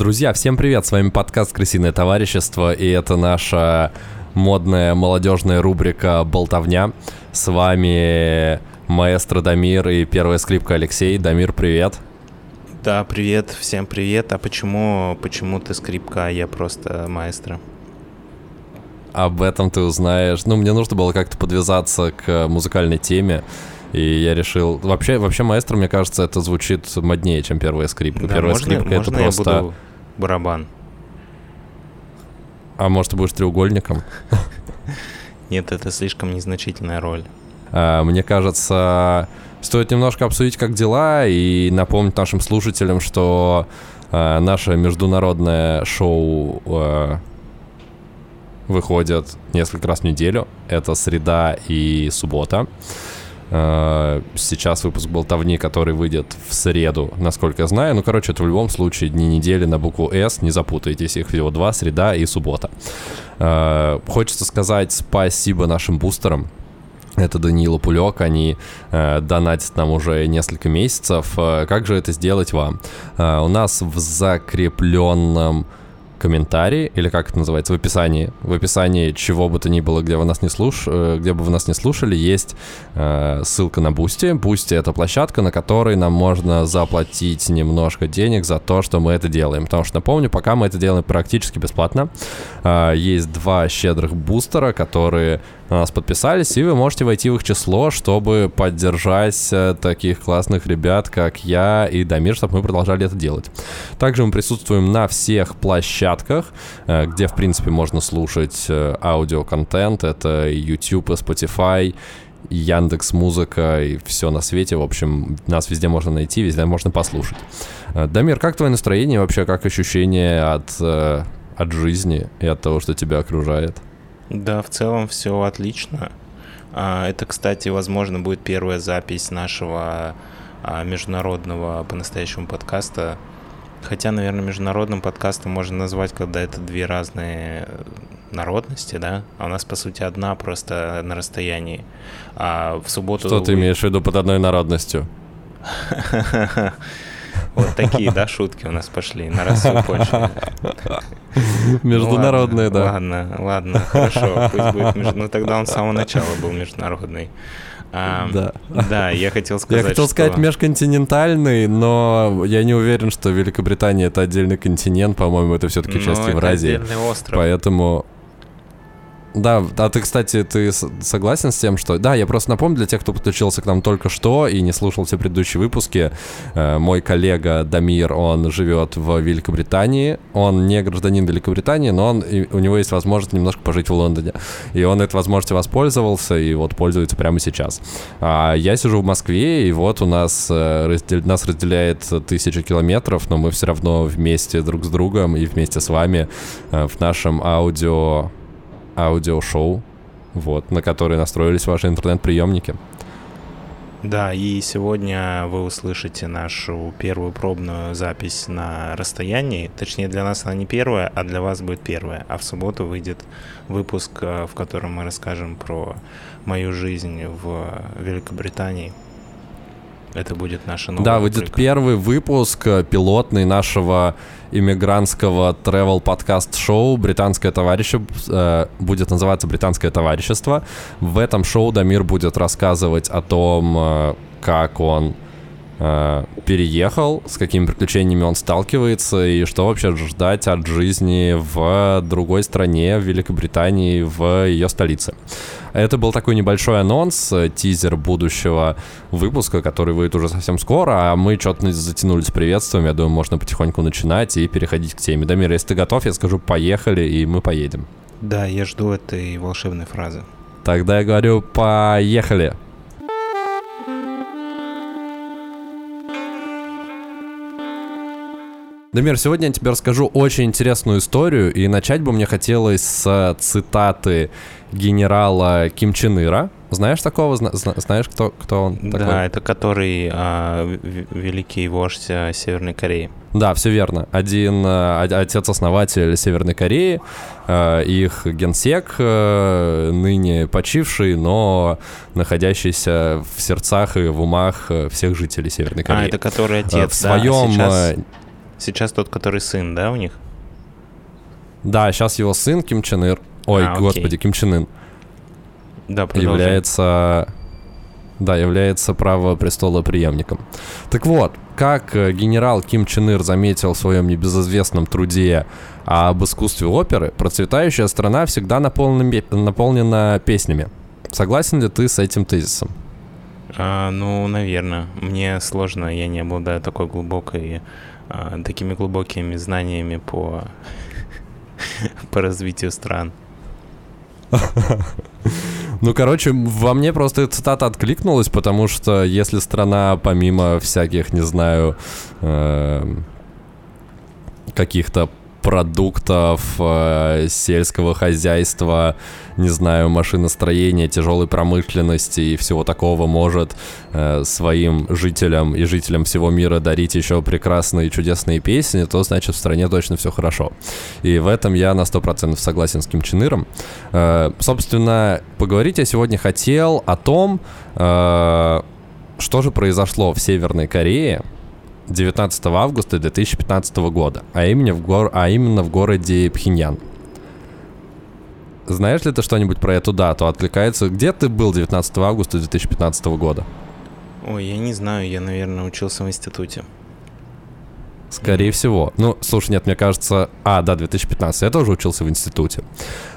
Друзья, всем привет! С вами подкаст «Крысиное товарищество», и это наша модная молодежная рубрика «Болтовня». С вами маэстро Дамир и первая скрипка Алексей. Дамир, привет! Да, привет, всем привет. А почему, почему ты скрипка, а я просто маэстро? Об этом ты узнаешь. Ну, мне нужно было как-то подвязаться к музыкальной теме. И я решил... Вообще, вообще маэстро, мне кажется, это звучит моднее, чем первая скрипка. Да, первая можно, скрипка можно это просто... я буду барабан? А может, ты будешь треугольником? Нет, это слишком незначительная роль. А, Мне кажется, стоит немножко обсудить, как дела, и напомнить нашим слушателям, что а, наше международное шоу а, выходит несколько раз в неделю. Это среда и суббота. А, Сейчас выпуск болтовни, который выйдет в среду, насколько я знаю. Ну, короче, это в любом случае дни недели на букву «С». Не запутайтесь, их всего два, среда и суббота. А, Хочется сказать спасибо нашим бустерам, это Даниил и Пулек, они э, донатят нам уже несколько месяцев. Э, как же это сделать вам? Э, у нас в закрепленном комментарии, или как это называется, в описании, в описании чего бы то ни было, где вы нас не слуш... э, где бы вы нас не слушали, есть э, ссылка на Boosty. Boosty — это площадка, на которой нам можно заплатить немножко денег за то, что мы это делаем. Потому что, напомню, пока мы это делаем практически бесплатно. Э, есть два щедрых бустера, которые нас подписались, и вы можете войти в их число, чтобы поддержать э, таких классных ребят, как я и Дамир, чтобы мы продолжали это делать. Также мы присутствуем на всех площадках, э, где, в принципе, можно слушать э, аудиоконтент. Это YouTube, Spotify, Яндекс Музыка и все на свете. В общем, нас везде можно найти, везде можно послушать. Э, Дамир, как твое настроение вообще, как ощущение от, э, от жизни и от того, что тебя окружает? Да, в целом все отлично. А, Это, кстати, возможно, будет первая запись нашего а, международного по-настоящему подкаста. Хотя, наверное, международным подкастом можно назвать, когда это две разные э, народности, да? А у нас, по сути, одна просто на расстоянии. А в субботу... Что ты имеешь в виду под одной народностью? Вот такие, да, шутки у нас пошли на расу почве. Международные, да. Ладно, ладно, хорошо, пусть будет между... Ну тогда он с самого начала был международный. А, Да. Да, я хотел сказать, Я хотел что- сказать межконтинентальный, но я не уверен, что Великобритания это отдельный континент, по-моему, это все-таки Ну, часть Евразии. отдельный остров. Поэтому. Да, а ты, кстати, ты согласен с тем, что... Да, я просто напомню для тех, кто подключился к нам только что и не слушал все предыдущие выпуски. э, мой коллега Дамир, он живет в Великобритании. Он не гражданин Великобритании, но он, у него есть возможность немножко пожить в Лондоне. И он этой возможностью воспользовался и вот пользуется прямо сейчас. А я сижу в Москве, и вот у нас, э, раздел- нас разделяет тысяча километров, но мы все равно вместе друг с другом и вместе с вами э, в нашем аудио аудиошоу, вот, на который настроились ваши интернет-приемники. Да, и сегодня вы услышите нашу первую пробную запись на расстоянии. Точнее, для нас она не первая, а для вас будет первая. А в субботу выйдет выпуск, э, в котором мы расскажем про мою жизнь в Великобритании. Это будет наша новая да, выйдет рубрика. первый выпуск э, пилотный нашего иммигрантского travel подкаст шоу «Британское товарищество». э, будет называться «Британское товарищество». В этом шоу Дамир будет рассказывать о том, э, как он переехал, с какими приключениями он сталкивается и что вообще ждать от жизни в другой стране, в Великобритании, в ее столице. Это был такой небольшой анонс, э, тизер будущего выпуска, который выйдет уже совсем скоро, а мы что-то затянули с приветствием, я думаю, можно потихоньку начинать и переходить к теме. Дамир, если ты готов, я скажу «поехали», и мы поедем. Да, я жду этой волшебной фразы. Тогда я говорю «поехали». Дамир, сегодня я тебе расскажу очень интересную историю, и начать бы мне хотелось с цитаты генерала Ким Чен Ира. Знаешь такого? Зна- зна- знаешь, кто, кто он такой? Да, это который а, в- великий вождь а, Северной Кореи. Да, все верно. Один о- отец-основатель Северной Кореи, э, их генсек, э, ныне почивший, но находящийся в сердцах и в умах э, всех жителей Северной А, Кореи. это который отец, в да, а своем... сейчас- э, Сейчас тот, который сын, да, у них? Да, сейчас его сын Ким Чен Ир, ой, А, господи, Ким Чен Ын, Да, продолжай. является, да, является правопрестолопреемником. Так вот, как э, генерал Ким Чен Ир заметил в своем небезызвестном труде об искусстве оперы, процветающая страна всегда наполнена, наполнена песнями. Согласен ли ты с этим тезисом? А, ну, наверное. Мне сложно, я не обладаю такой глубокой, а, такими глубокими знаниями по, по развитию стран. Ну, короче, во мне просто цитата откликнулась, потому что если страна, помимо всяких, не знаю, эм, каких-то продуктов э, сельского хозяйства, не знаю, машиностроения, тяжелой промышленности и всего такого может э, своим жителям и жителям всего мира дарить еще прекрасные чудесные песни, то значит в стране точно все хорошо. И в этом я на 100% согласен с Ким Чен Иром. Э, собственно, поговорить я сегодня хотел о том, что же произошло в Северной Корее 19 августа 2015 года, а именно в, гор... а именно в городе Пхеньян. Знаешь ли ты что-нибудь про эту дату? Откликается. Где ты был 19 августа 2015 года? Ой, я не знаю, я, наверное, учился в институте. Скорее всего. Ну, слушай, нет, мне кажется... А, да, 2015. Я тоже учился в институте.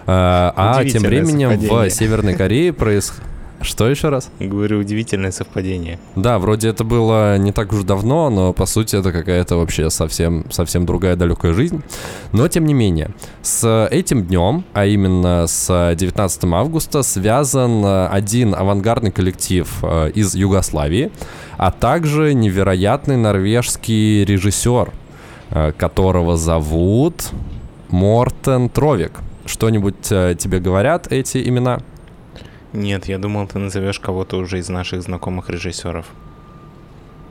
А, а тем временем в совпадение. Северной Корее происходит... Что еще раз? Говорю, удивительное совпадение. Да, вроде это было не так уж давно, но по сути это какая-то вообще совсем, совсем другая далекая жизнь. Но тем не менее, с этим днем, а именно с 19 августа, связан э, один авангардный коллектив э, из Югославии, а также невероятный норвежский режиссер, э, которого зовут Мортен Тровик. Что-нибудь тебе говорят эти имена? Нет, я думал, ты назовешь кого-то уже из наших знакомых режиссеров.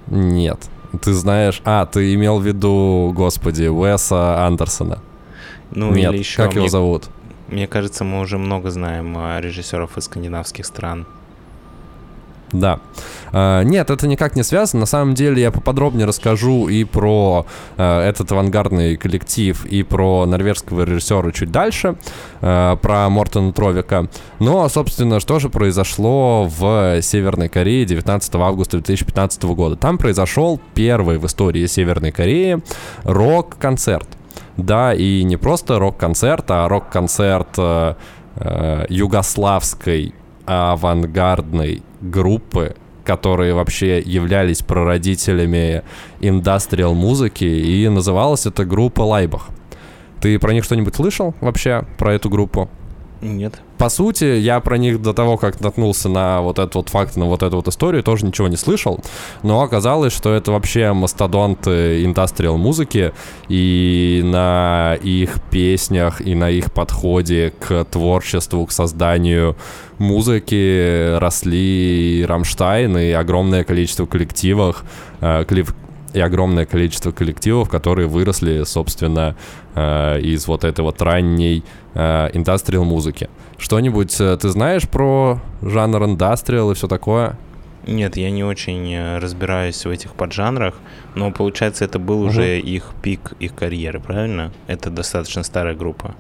Нет. Ты знаешь... А, ты имел в виду, господи, Уэса Андерсона. Ну, Нет, или еще, как его мне, зовут? мне кажется, мы уже много знаем а, режиссеров из скандинавских стран. Да. А, нет, это никак не связано. На самом деле я поподробнее расскажу и про а, этот авангардный коллектив, и про норвежского режиссера чуть дальше, а, про Мортона Тровика. Но, собственно, что же произошло в Северной Корее 19 августа 2015 года? Там произошел первый в истории Северной Кореи рок-концерт. Да, и не просто рок-концерт, а рок-концерт э, э, югославской авангардной группы, которые вообще являлись прародителями индастриал музыки, и называлась эта группа Лайбах. Ты про них что-нибудь слышал вообще, про эту группу? Нет. По сути, я про них до того, как наткнулся на вот этот вот факт, на вот эту вот историю, тоже ничего не слышал. Но оказалось, что это вообще мастодонты индастриал музыки, и на их песнях, и на их подходе к творчеству, к созданию музыки росли и Рамштайн, и огромное количество коллективов, э, коллек- и огромное количество коллективов, которые выросли, собственно, э, из вот этой вот ранней э, индастриал музыки. Что-нибудь э, ты знаешь про жанр индастриал и все такое? Нет, я не очень разбираюсь в этих поджанрах, но получается, это был уже их пик их карьеры, правильно? Это достаточно старая группа.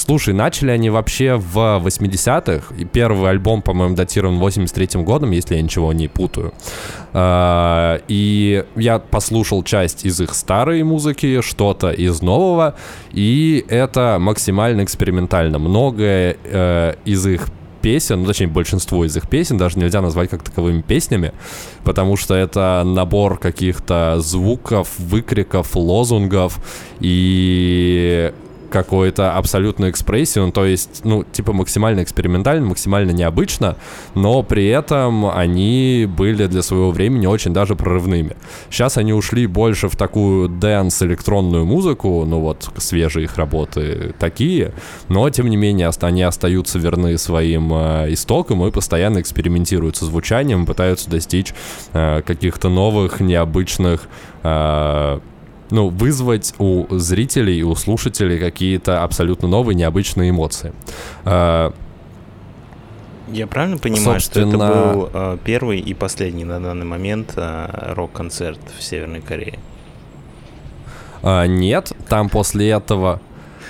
Слушай, начали они вообще в 80-х, и первый альбом, по-моему, датирован 83-м годом, если я ничего не путаю. А, И я послушал часть из их старой музыки, что-то из нового, и это максимально экспериментально. Многое э, из их песен, ну, точнее, большинство из их песен даже нельзя назвать как таковыми песнями, потому что это набор каких-то звуков, выкриков, лозунгов и какой-то абсолютную экспрессию, то есть, ну, типа максимально экспериментально, максимально необычно, но при этом они были для своего времени очень даже прорывными. Сейчас они ушли больше в такую dance электронную музыку, ну вот свежие их работы такие, но тем не менее они остаются верны своим э, истокам и постоянно экспериментируют со звучанием, пытаются достичь э, каких-то новых, необычных э, ну, вызвать у зрителей, у слушателей какие-то абсолютно новые, необычные эмоции. А, Я правильно понимаю, что это Собственно- был э, первый и последний на данный момент э, рок-концерт в Северной Корее? Нет, там после этого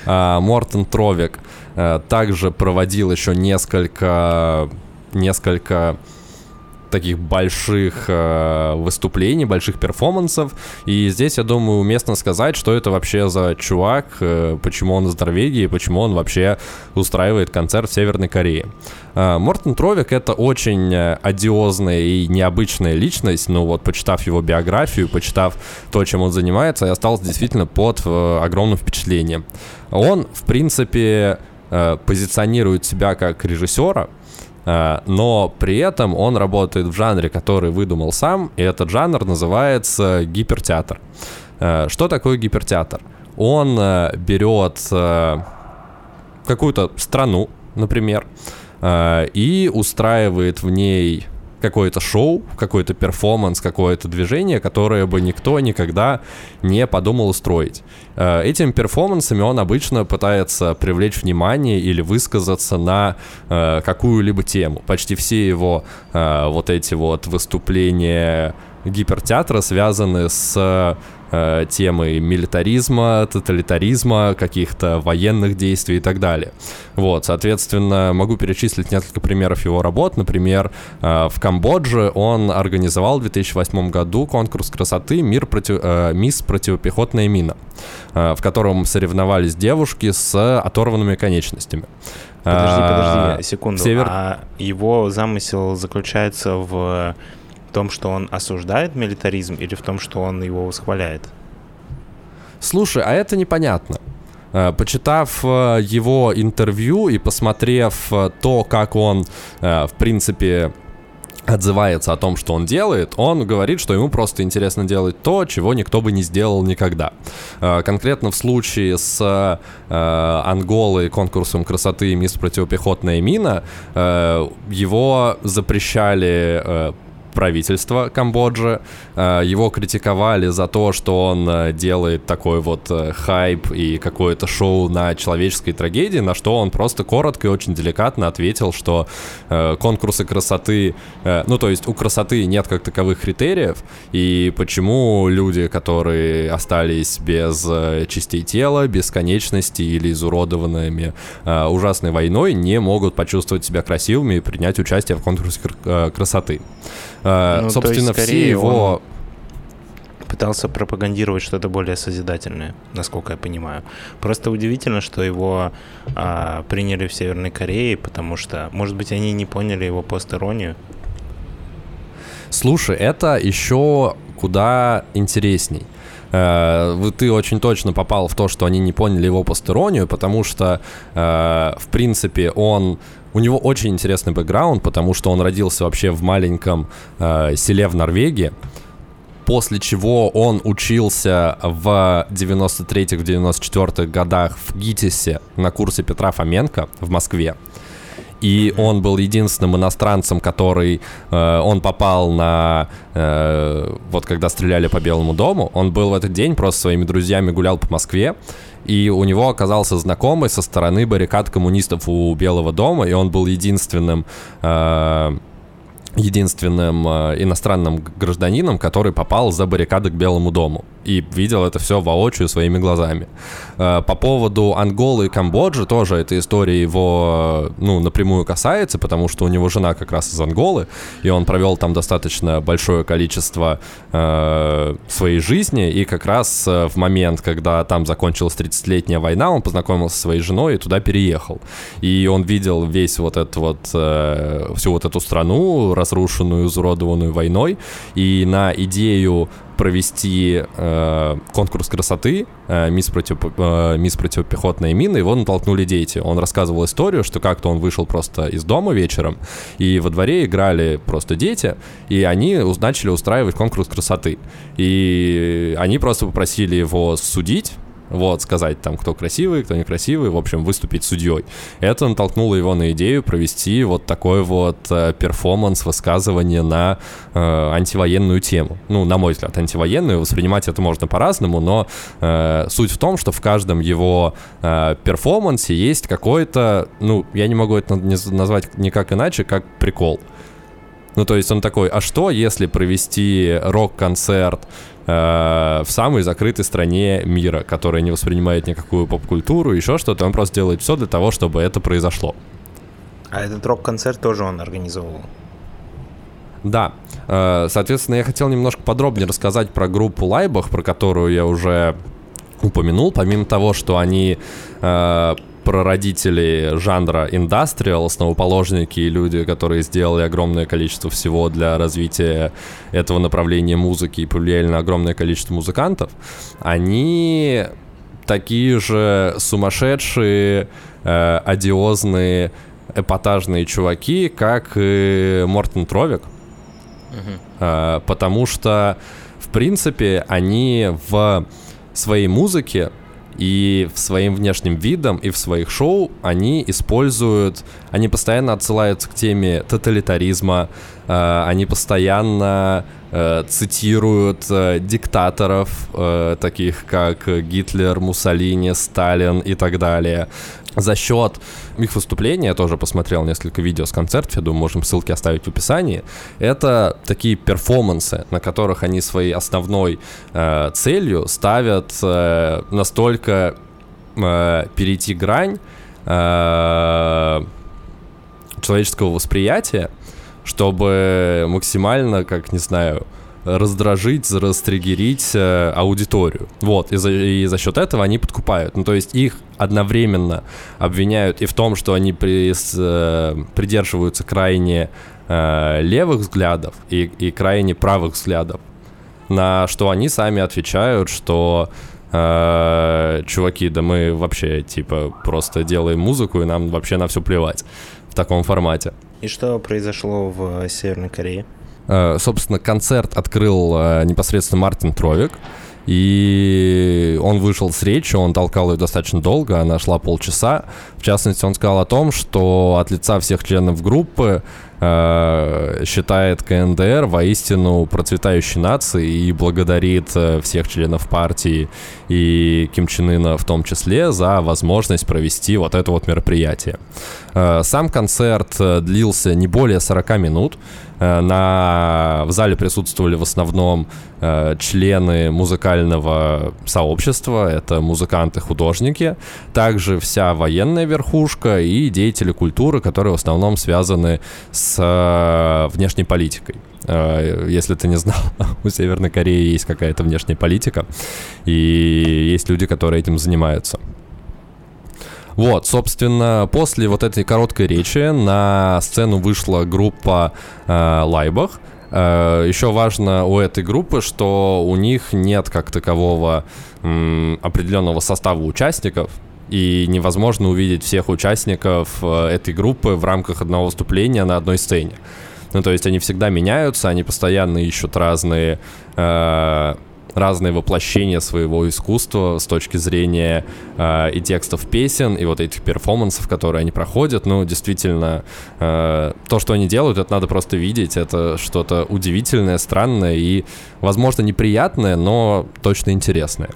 э, Мортен Тровик также проводил еще несколько несколько таких больших э, выступлений, больших перформансов. И здесь, я думаю, уместно сказать, что это вообще за чувак, э, почему он из Норвегии, почему он вообще устраивает концерт в Северной Корее. Э, Мортен Тровик — это очень э, одиозная и необычная личность, ну вот, почитав его биографию, почитав то, чем он занимается, я остался действительно под э, огромным впечатлением. Он, в принципе, э, позиционирует себя как режиссера, но при этом он работает в жанре, который выдумал сам, и этот жанр называется гипертеатр. Э, что такое гипертеатр? Он э, берет какую-то страну, например, и устраивает в ней какое-то шоу, какой-то перформанс, какое-то движение, которое бы никто никогда не подумал устроить. Этим перформансами он обычно пытается привлечь внимание или высказаться на э, какую-либо тему. Почти все его э, вот эти вот выступления гипертеатра связаны с э, темы милитаризма, тоталитаризма, каких-то военных действий и так далее. Вот, соответственно, могу перечислить несколько примеров его работ. Например, э, в Камбодже он организовал в 2008 году конкурс красоты «Мир против, э, «Мисс противопехотная мина», э, в котором соревновались девушки с оторванными конечностями. Подожди, подожди, секунду. Север... А его замысел заключается в в том, что он осуждает милитаризм или в том, что он его восхваляет? Слушай, а это непонятно. Э, почитав э, его интервью и посмотрев э, то, как он, в принципе, отзывается о том, что он делает, он говорит, что ему просто интересно делать то, чего никто бы не сделал никогда. Конкретно в случае с Анголой конкурсом красоты «Мисс противопехотная мина» его запрещали правительства Камбоджи. Э, его критиковали за то, что он э, делает такой вот э, хайп и какое-то шоу на человеческой трагедии, на что он просто коротко и очень деликатно ответил, что конкурсы красоты, ну то есть у красоты нет как таковых критериев, и почему люди, которые остались без частей тела, без конечностей или изуродованными ужасной войной, не могут почувствовать себя красивыми и принять участие в конкурсе красоты. Э, ну, Собственно, все его пытался пропагандировать что-то более созидательное, насколько я понимаю. Просто удивительно, что его а, приняли в Северной Корее, потому что, может быть, они не поняли его постеронию. Слушай, это еще куда интересней. Э, ты очень точно попал в то, что они не поняли его постеронию, потому что, э, в принципе, он у него очень интересный бэкграунд, потому что он родился вообще в маленьком э, селе в Норвегии, после чего он учился в 93-х, в 94-х годах в ГИТИСе на курсе Петра Фоменко в Москве. И он был единственным иностранцем, который... Э, он попал на... Э, вот когда стреляли по Белому дому, он был в этот день, просто своими друзьями гулял по Москве, и у него оказался знакомый со стороны баррикад коммунистов у Белого дома, и он был единственным э, единственным э, иностранным гражданином, который попал за баррикады к Белому дому и видел это все воочию своими глазами. Э, по поводу Анголы и Камбоджи тоже эта история его, ну, напрямую касается, потому что у него жена как раз из Анголы, и он провел там достаточно большое количество э, своей жизни, и как раз э, в момент, когда там закончилась 30-летняя война, он познакомился со своей женой и туда переехал. И он видел весь вот этот вот, э, всю вот эту страну, разрушенную, изуродованную войной, и на идею провести э, конкурс красоты э, мисс, против, э, мисс противопехотная мина, его натолкнули дети. Он рассказывал историю, что как-то он вышел просто из дома вечером, и во дворе играли просто дети, и они начали устраивать конкурс красоты. И они просто попросили его судить, вот, сказать там, кто красивый, кто некрасивый, в общем, выступить судьей. Это натолкнуло его на идею провести вот такой вот э, перформанс, высказывание на э, антивоенную тему. Ну, на мой взгляд, антивоенную, воспринимать это можно по-разному, но э, суть в том, что в каждом его э, перформансе есть какой-то, ну, я не могу это назвать никак иначе, как прикол. Ну, то есть он такой, а что, если провести рок-концерт э, в самой закрытой стране мира, которая не воспринимает никакую поп-культуру, еще что-то, он просто делает все для того, чтобы это произошло. А этот рок-концерт тоже он организовывал? Да. Э, соответственно, я хотел немножко подробнее рассказать про группу Лайбах, про которую я уже упомянул. Помимо того, что они э, прародители жанра индастриал, основоположники и люди, которые сделали огромное количество всего для развития этого направления музыки и повлияли на огромное количество музыкантов, они такие же сумасшедшие, э, одиозные, эпатажные чуваки, как и Мортен Тровик. Uh-huh. потому что, в принципе, они в своей музыке и в своим внешним видом, и в своих шоу они используют, они постоянно отсылаются к теме тоталитаризма, э, они постоянно э, цитируют э, диктаторов, э, таких как Гитлер, Муссолини, Сталин и так далее за счет их выступления, я тоже посмотрел несколько видео с концертов, я думаю, можем ссылки оставить в описании, это такие перформансы, на которых они своей основной э, целью ставят э, настолько э, перейти грань э, человеческого восприятия, чтобы максимально, как, не знаю, раздражить, растригерить э, аудиторию. Вот, и за, и за счет этого они подкупают. Ну, то есть их одновременно обвиняют и в том, что они при, э, придерживаются крайне э, левых взглядов и, и крайне правых взглядов. На что они сами отвечают, что э, чуваки, да мы вообще, типа, просто делаем музыку, и нам вообще на все плевать в таком формате. И что произошло в Северной Корее? Э, собственно, концерт открыл э, непосредственно Мартин Тровик. И он вышел с речью, он толкал ее достаточно долго, она шла полчаса. В частности, он сказал о том, что от лица всех членов группы э, считает КНДР воистину процветающей нацией и благодарит э, всех членов партии и Ким Чен Ына в том числе за возможность провести вот это вот мероприятие. Э, сам концерт длился не более 40 минут. На... В зале присутствовали в основном члены музыкального сообщества, это музыканты, художники, также вся военная верхушка и деятели культуры, которые в основном связаны с э, внешней политикой. Если ты не знал, у Северной Кореи есть какая-то внешняя политика, и есть люди, которые этим занимаются. Вот, собственно, после вот этой короткой речи на сцену вышла группа э, Лайбах. Э, еще важно у этой группы, что у них нет как такового м, определенного состава участников, и невозможно увидеть всех участников э, этой группы в рамках одного выступления на одной сцене. Ну, то есть они всегда меняются, они постоянно ищут разные э, разные воплощения своего искусства с точки зрения э, и текстов песен, и вот этих перформансов, которые они проходят. Ну, действительно, э, то, что они делают, это надо просто видеть. Это что-то удивительное, странное и, возможно, неприятное, но точно интересное.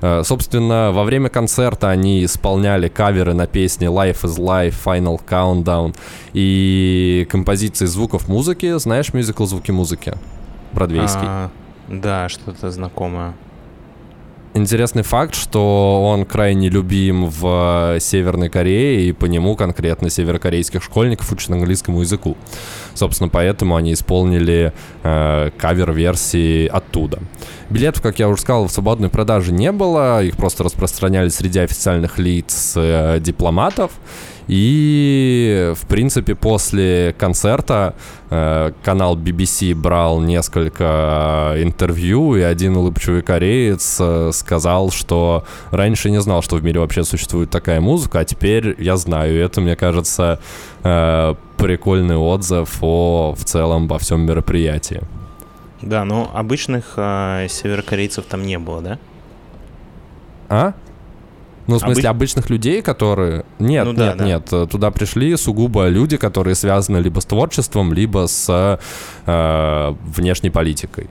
Э, собственно, во время концерта они исполняли каверы на песни Life is Life, Final Countdown и композиции звуков музыки. Знаешь мюзикл «Звуки музыки»? Бродвейский. А, да, что-то знакомое. Интересный факт, что он крайне любим в Северной Корее, и по нему конкретно северокорейских школьников учат английскому языку. Собственно, поэтому они исполнили э, кавер-версии оттуда. Билетов, как я уже сказал, в свободной продаже не было, их просто распространяли среди официальных лиц э, дипломатов. И, в принципе, после концерта э, канал BBC брал несколько интервью, и один улыбчивый кореец э, сказал, что раньше не знал, что в мире вообще существует такая музыка, а теперь я знаю. И это, мне кажется, э, прикольный отзыв о в целом во всем мероприятии. Да, но обычных э, северокорейцев там не было, да? А? Ну, в смысле, Обыч... обычных людей, которые... Нет, ну, нет, да, нет. Да. Туда пришли сугубо люди, которые связаны либо с творчеством, либо с э, внешней политикой.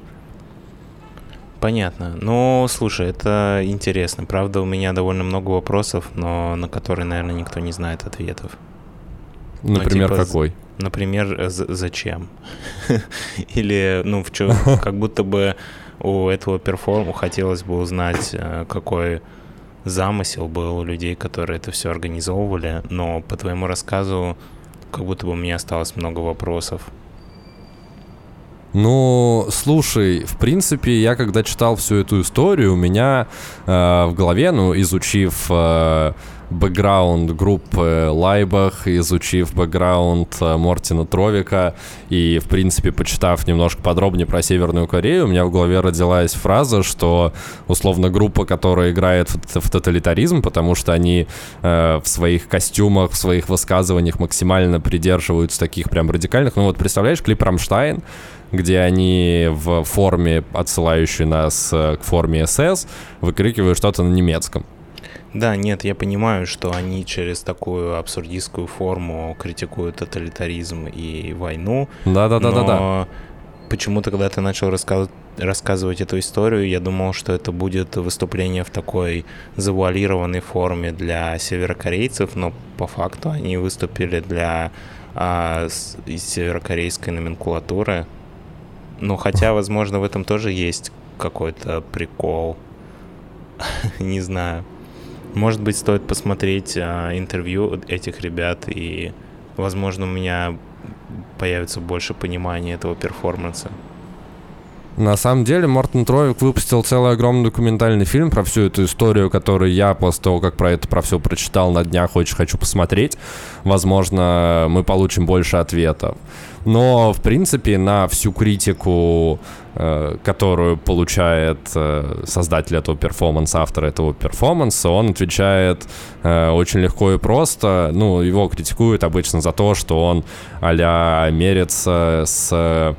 Понятно. Ну, слушай, это интересно. Правда, у меня довольно много вопросов, но на которые, наверное, никто не знает ответов. Например, ну, типа, какой? Например, зачем? Или, ну, в чем, как будто бы у этого перформа хотелось бы узнать, э, какой замысел был у людей, которые это все организовывали, но по твоему рассказу как будто бы у меня осталось много вопросов. Ну, слушай, в принципе, я когда читал всю эту историю, у меня э, в голове, ну, изучив э, бэкграунд группы Лайбах, изучив бэкграунд э, Мортина Тровика и, в принципе, почитав немножко подробнее про Северную Корею, у меня в голове родилась фраза, что, условно, группа, которая играет в, в тоталитаризм, потому что они э, в своих костюмах, в своих высказываниях максимально придерживаются таких прям радикальных. Ну вот, представляешь, клип «Рамштайн», где они в форме, отсылающей нас э, к форме СС, выкрикивают что-то на немецком. Да, нет, я понимаю, что они через такую абсурдистскую форму критикуют тоталитаризм и войну. Да-да-да-да-да. Почему-то, когда ты начал рассказывать рассказывать эту историю, я думал, что это будет выступление в такой завуалированной форме для северокорейцев, но по факту они выступили для а, северокорейской номенклатуры. Ну, хотя, возможно, в этом тоже есть какой-то прикол. Не знаю. Может быть, стоит посмотреть а, интервью этих ребят, и, возможно, у меня появится больше понимания этого перформанса. На самом деле, Мортон Троик выпустил целый огромный документальный фильм про всю эту историю, которую я после того, как про это про все прочитал на днях, очень хочу посмотреть. Возможно, мы получим больше ответов. Но, в принципе, на всю критику, э, которую получает э, создатель этого перформанса, автор этого перформанса, он отвечает э, очень легко и просто. Ну, его критикуют обычно за то, что он а-ля мерится с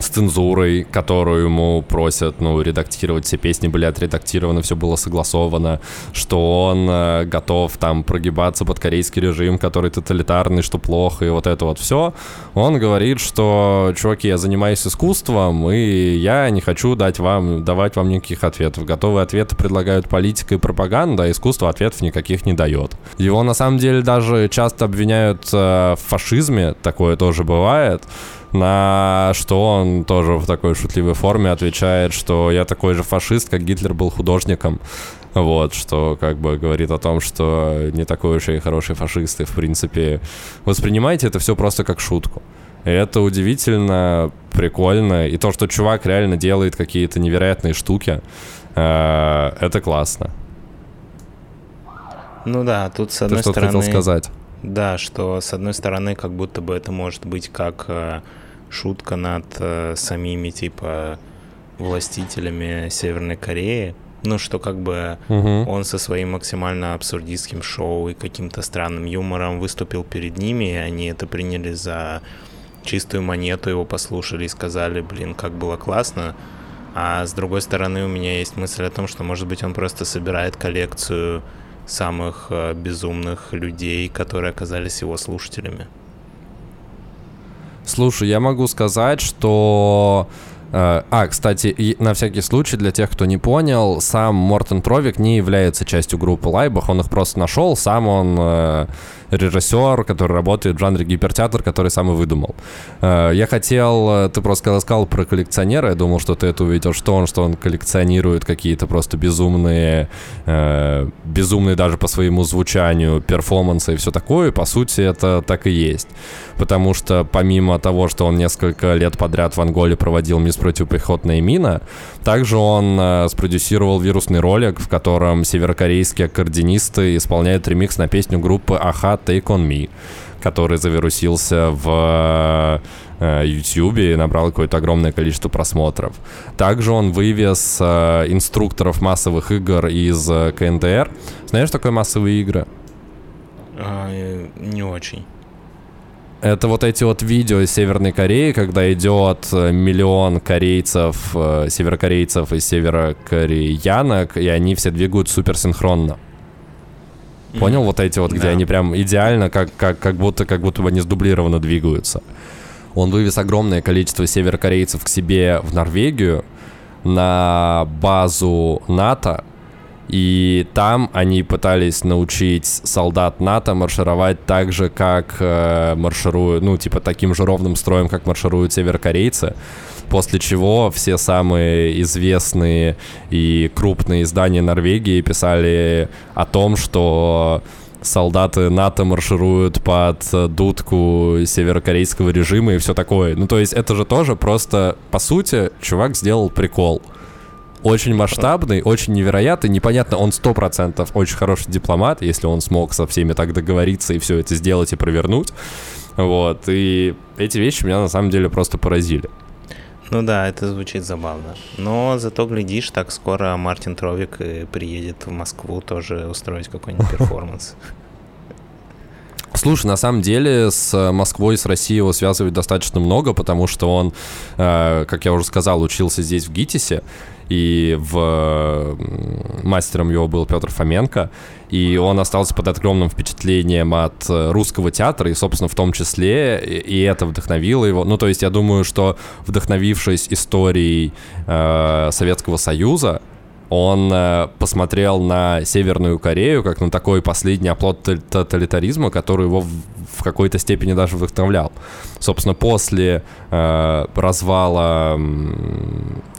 с цензурой, которую ему просят, ну, редактировать. Все песни были отредактированы, все было согласовано, что он э, готов там прогибаться под корейский режим, который тоталитарный, что плохо, и вот это вот все. Он говорит, что, чуваки, я занимаюсь искусством, и я не хочу дать вам, давать вам никаких ответов. Готовые ответы предлагают политика и пропаганда, а искусство ответов никаких не дает. Его на самом деле даже часто обвиняют э, в фашизме, такое тоже бывает на что он тоже в такой шутливой форме отвечает, что я такой же фашист, как Гитлер был художником. Вот, что как бы говорит о том, что не такой уж и хороший фашист, и в принципе воспринимайте это все просто как шутку. И это удивительно, прикольно. И то, что чувак реально делает какие-то невероятные штуки, э, это классно. Ну да, тут с одной Ты стороны... хотел сказать? Да, что с одной стороны, как будто бы это может быть как э, шутка над э, самими, типа, властителями Северной Кореи. Ну, что как бы угу. он со своим максимально абсурдистским шоу и каким-то странным юмором выступил перед ними, и они это приняли за чистую монету, его послушали и сказали, блин, как было классно. А с другой стороны, у меня есть мысль о том, что, может быть, он просто собирает коллекцию самых э, безумных людей, которые оказались его слушателями. Слушай, я могу сказать, что... Э, а, кстати, на всякий случай, для тех, кто не понял, сам Мортен Тровик не является частью группы Лайбах, он их просто нашел, сам он э, режиссер, который работает в жанре гипертеатр, который сам и выдумал. Э, я хотел, ты просто когда сказал про коллекционера, я думал, что ты это увидел, что он, что он коллекционирует какие-то просто безумные, безумные даже по своему звучанию перформансы и все такое, по сути это так и есть потому что помимо того, что он несколько лет подряд в Анголе проводил мисс противопехотная мина, также он э, спродюсировал вирусный ролик, в котором северокорейские аккордеонисты исполняют ремикс на песню группы Аха Take On Me, который завирусился в э, YouTube и набрал какое-то огромное количество просмотров. Также он вывез э, инструкторов массовых игр из э, КНДР. Знаешь, что такое массовые игры? А, э, не очень. Это вот эти вот видео из Северной Кореи, когда идет миллион корейцев, э, северокорейцев и северокореянок, и они все двигают суперсинхронно. Понял? Вот эти вот, где да. они прям идеально, как, как, как, будто, как будто бы они сдублированно двигаются. Он вывез огромное количество северокорейцев к себе в Норвегию на базу НАТО, И там они пытались научить солдат НАТО маршировать так же, как э, маршируют, ну, типа таким же ровным строем, как маршируют северокорейцы. После чего все самые известные и крупные издания Норвегии писали о том, что солдаты НАТО маршируют под дудку северокорейского режима и все такое. Ну, то есть это же тоже просто, по сути, чувак сделал прикол. Очень масштабный, очень невероятный, непонятно, он сто процентов очень хороший дипломат, если он смог со всеми так договориться и все это сделать и провернуть. Вот, и эти вещи меня на самом деле просто поразили. Ну да, это звучит забавно. Но зато, глядишь, так скоро Мартин Тровик приедет в Москву тоже устроить какой-нибудь перформанс. Слушай, на самом деле с Москвой и с Россией его связывает достаточно много, потому что он, э, как я уже сказал, учился здесь в ГИТИСе, и в мастером его был Петр Фоменко, и он остался под огромным впечатлением от э, русского театра, и, собственно, в том числе, и это вдохновило его. Ну, то есть я думаю, что вдохновившись историей э, Советского Союза, он э, посмотрел на Северную Корею как на такой последний оплот тоталитаризма, который его в, какой-то степени даже вдохновлял. Собственно, после э, развала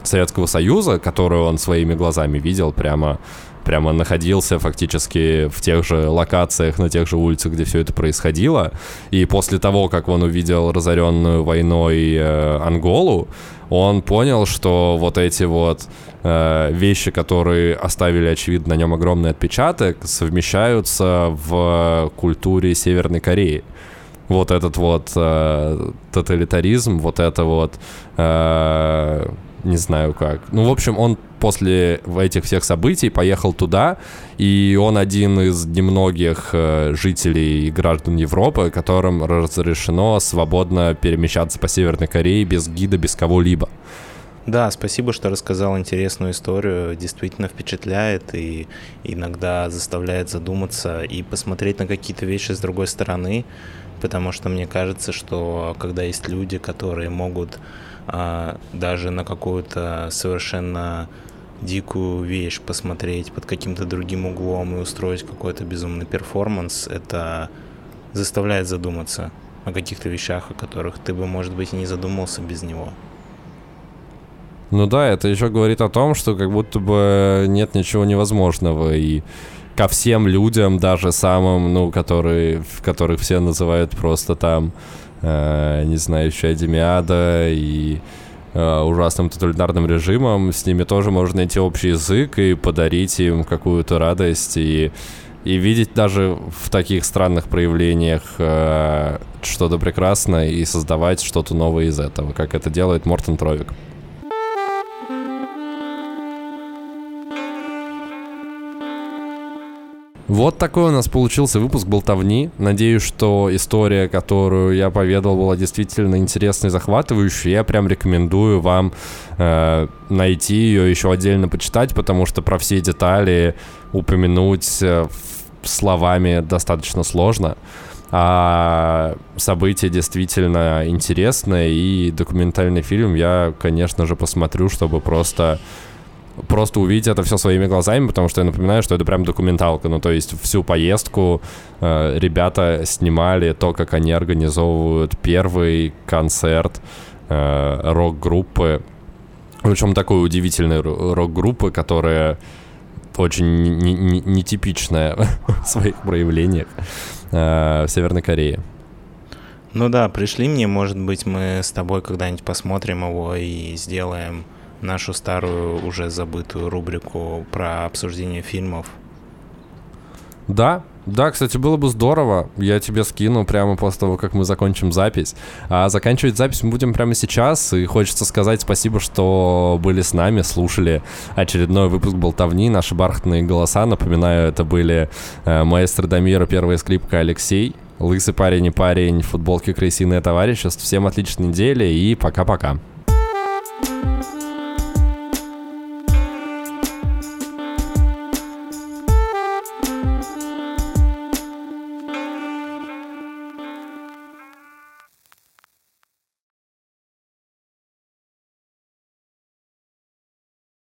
Советского Союза, который он своими глазами видел прямо прямо находился фактически в тех же локациях, на тех же улицах, где все это происходило. И после того, как он увидел разоренную войной э, Анголу, он понял, что вот эти вот э, вещи, которые оставили, очевидно, на нем огромный отпечаток, совмещаются в культуре Северной Кореи. Вот этот вот э, тоталитаризм, вот это вот э, не знаю как. Ну, в общем, он после этих всех событий поехал туда, и он один из немногих э, жителей и граждан Европы, которым разрешено свободно перемещаться по Северной Корее без гида, без кого-либо. Да, спасибо, что рассказал интересную историю. Действительно впечатляет и иногда заставляет задуматься и посмотреть на какие-то вещи с другой стороны, потому что мне кажется, что когда есть люди, которые могут даже на какую-то совершенно дикую вещь посмотреть под каким-то другим углом и устроить какой-то безумный перформанс, это заставляет задуматься о каких-то вещах, о которых ты бы, может быть, и не задумался без него. Ну да, это еще говорит о том, что как будто бы нет ничего невозможного, и ко всем людям, даже самым, ну, которые, которых все называют просто там не знаю, еще Демиада и э, ужасным тоталитарным режимом, с ними тоже можно найти общий язык и подарить им какую-то радость и и видеть даже в таких странных проявлениях э, что-то прекрасное и создавать что-то новое из этого, как это делает Мортон Тровик. Вот такой у нас получился выпуск болтовни. Надеюсь, что история, которую я поведал, была действительно интересной и захватывающей. Я прям рекомендую вам э, найти ее, еще отдельно почитать, потому что про все детали упомянуть э, словами достаточно сложно. А событие действительно интересное, и документальный фильм я, конечно же, посмотрю, чтобы просто просто увидеть это все своими глазами, потому что я напоминаю, что это прям документалка. Ну, то есть всю поездку э, ребята снимали то, как они организовывают первый концерт э, рок-группы. Причем такой удивительной рок-группы, которая очень нетипичная в своих проявлениях э, в Северной Корее. Ну да, пришли мне, может быть, мы с тобой когда-нибудь посмотрим его и сделаем нашу старую, уже забытую рубрику про обсуждение фильмов. Да, да, кстати, было бы здорово. Я тебе скину прямо после того, как мы закончим запись. А заканчивать запись мы будем прямо сейчас. И хочется сказать спасибо, что были с нами, слушали очередной выпуск болтовни. Наши бархатные голоса. Напоминаю, это были э, маэстро Дамира, первая скрипка Алексей, лысый парень и парень, футболки крысиное товарищество. Всем отличной недели и пока-пока. thank you